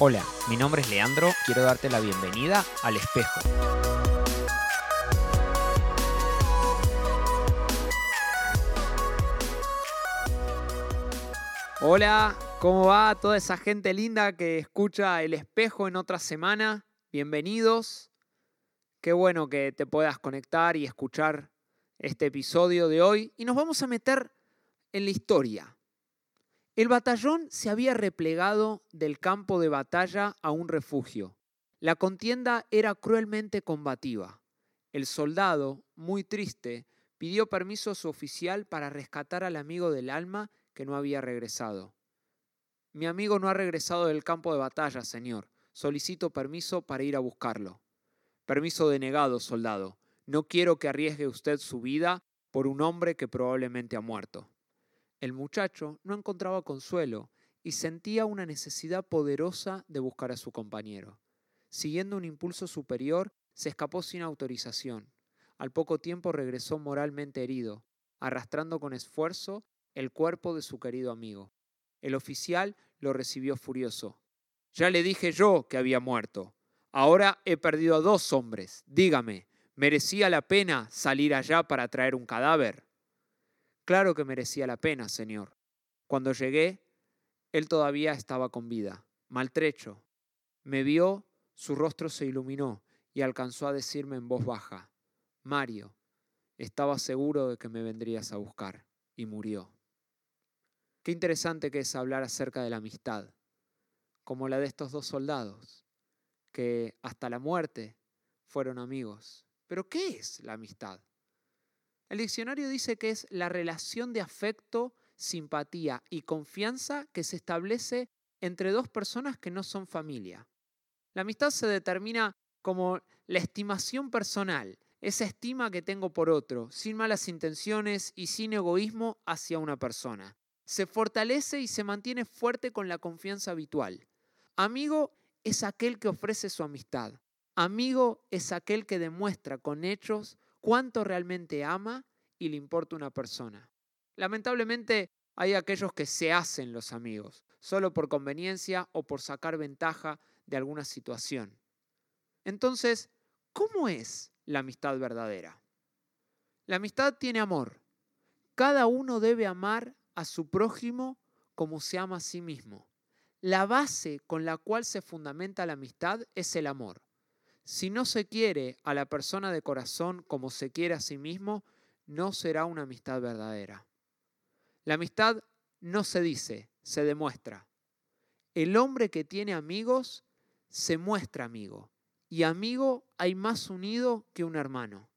Hola, mi nombre es Leandro, quiero darte la bienvenida al espejo. Hola, ¿cómo va toda esa gente linda que escucha el espejo en otra semana? Bienvenidos. Qué bueno que te puedas conectar y escuchar este episodio de hoy. Y nos vamos a meter en la historia. El batallón se había replegado del campo de batalla a un refugio. La contienda era cruelmente combativa. El soldado, muy triste, pidió permiso a su oficial para rescatar al amigo del alma que no había regresado. Mi amigo no ha regresado del campo de batalla, señor. Solicito permiso para ir a buscarlo. Permiso denegado, soldado. No quiero que arriesgue usted su vida por un hombre que probablemente ha muerto. El muchacho no encontraba consuelo y sentía una necesidad poderosa de buscar a su compañero. Siguiendo un impulso superior, se escapó sin autorización. Al poco tiempo regresó moralmente herido, arrastrando con esfuerzo el cuerpo de su querido amigo. El oficial lo recibió furioso. Ya le dije yo que había muerto. Ahora he perdido a dos hombres. Dígame, ¿merecía la pena salir allá para traer un cadáver? Claro que merecía la pena, Señor. Cuando llegué, él todavía estaba con vida, maltrecho. Me vio, su rostro se iluminó y alcanzó a decirme en voz baja, Mario, estaba seguro de que me vendrías a buscar, y murió. Qué interesante que es hablar acerca de la amistad, como la de estos dos soldados, que hasta la muerte fueron amigos. Pero ¿qué es la amistad? El diccionario dice que es la relación de afecto, simpatía y confianza que se establece entre dos personas que no son familia. La amistad se determina como la estimación personal, esa estima que tengo por otro, sin malas intenciones y sin egoísmo hacia una persona. Se fortalece y se mantiene fuerte con la confianza habitual. Amigo es aquel que ofrece su amistad. Amigo es aquel que demuestra con hechos cuánto realmente ama y le importa una persona. Lamentablemente hay aquellos que se hacen los amigos, solo por conveniencia o por sacar ventaja de alguna situación. Entonces, ¿cómo es la amistad verdadera? La amistad tiene amor. Cada uno debe amar a su prójimo como se ama a sí mismo. La base con la cual se fundamenta la amistad es el amor. Si no se quiere a la persona de corazón como se quiere a sí mismo, no será una amistad verdadera. La amistad no se dice, se demuestra. El hombre que tiene amigos se muestra amigo, y amigo hay más unido que un hermano.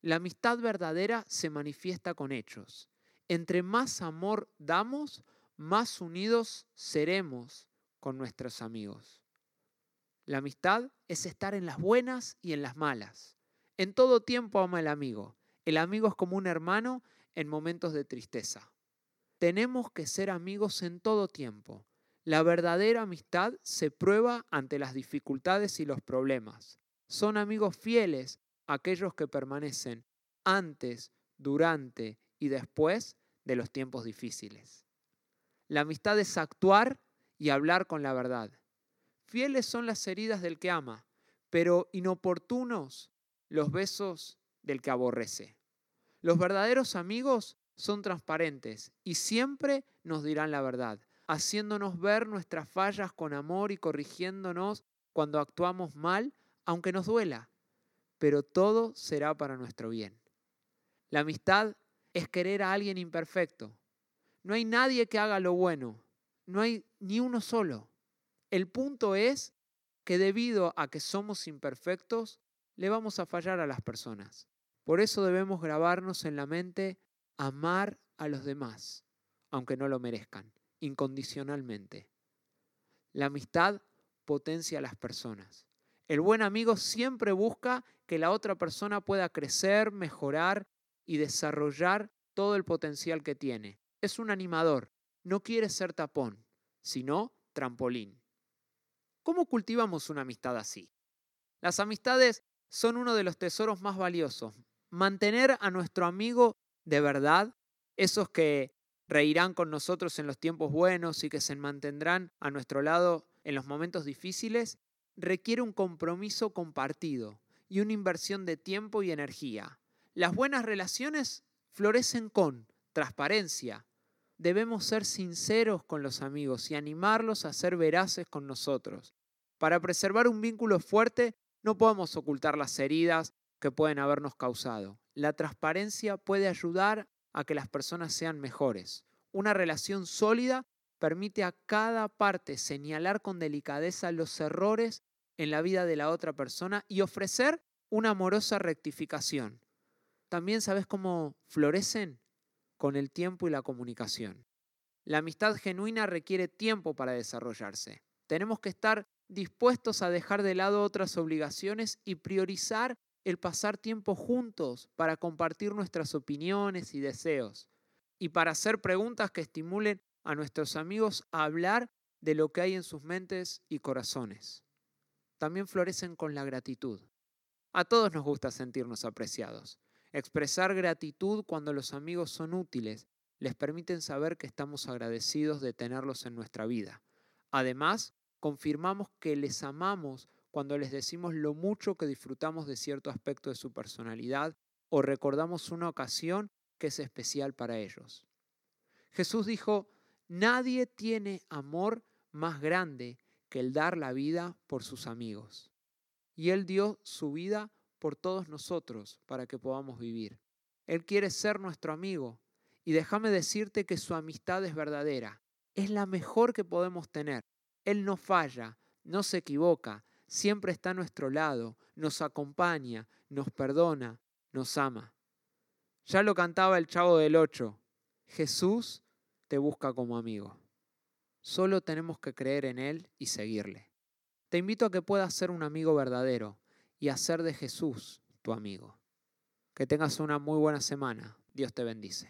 La amistad verdadera se manifiesta con hechos. Entre más amor damos, más unidos seremos con nuestros amigos. La amistad es estar en las buenas y en las malas. En todo tiempo ama el amigo. El amigo es como un hermano en momentos de tristeza. Tenemos que ser amigos en todo tiempo. La verdadera amistad se prueba ante las dificultades y los problemas. Son amigos fieles aquellos que permanecen antes, durante y después de los tiempos difíciles. La amistad es actuar y hablar con la verdad. Fieles son las heridas del que ama, pero inoportunos los besos del que aborrece. Los verdaderos amigos son transparentes y siempre nos dirán la verdad, haciéndonos ver nuestras fallas con amor y corrigiéndonos cuando actuamos mal, aunque nos duela. Pero todo será para nuestro bien. La amistad es querer a alguien imperfecto. No hay nadie que haga lo bueno. No hay ni uno solo. El punto es que debido a que somos imperfectos, le vamos a fallar a las personas. Por eso debemos grabarnos en la mente amar a los demás, aunque no lo merezcan, incondicionalmente. La amistad potencia a las personas. El buen amigo siempre busca que la otra persona pueda crecer, mejorar y desarrollar todo el potencial que tiene. Es un animador, no quiere ser tapón, sino trampolín. ¿Cómo cultivamos una amistad así? Las amistades son uno de los tesoros más valiosos. Mantener a nuestro amigo de verdad, esos que reirán con nosotros en los tiempos buenos y que se mantendrán a nuestro lado en los momentos difíciles requiere un compromiso compartido y una inversión de tiempo y energía. Las buenas relaciones florecen con transparencia. Debemos ser sinceros con los amigos y animarlos a ser veraces con nosotros. Para preservar un vínculo fuerte no podemos ocultar las heridas que pueden habernos causado. La transparencia puede ayudar a que las personas sean mejores. Una relación sólida permite a cada parte señalar con delicadeza los errores en la vida de la otra persona y ofrecer una amorosa rectificación. También sabes cómo florecen con el tiempo y la comunicación. La amistad genuina requiere tiempo para desarrollarse. Tenemos que estar dispuestos a dejar de lado otras obligaciones y priorizar el pasar tiempo juntos para compartir nuestras opiniones y deseos y para hacer preguntas que estimulen a nuestros amigos a hablar de lo que hay en sus mentes y corazones. También florecen con la gratitud. A todos nos gusta sentirnos apreciados. Expresar gratitud cuando los amigos son útiles les permiten saber que estamos agradecidos de tenerlos en nuestra vida. Además, confirmamos que les amamos cuando les decimos lo mucho que disfrutamos de cierto aspecto de su personalidad o recordamos una ocasión que es especial para ellos. Jesús dijo, nadie tiene amor más grande que el dar la vida por sus amigos. Y Él dio su vida por todos nosotros para que podamos vivir. Él quiere ser nuestro amigo y déjame decirte que su amistad es verdadera. Es la mejor que podemos tener. Él no falla, no se equivoca, siempre está a nuestro lado, nos acompaña, nos perdona, nos ama. Ya lo cantaba el chavo del Ocho, Jesús te busca como amigo. Solo tenemos que creer en Él y seguirle. Te invito a que puedas ser un amigo verdadero y hacer de Jesús tu amigo. Que tengas una muy buena semana. Dios te bendice.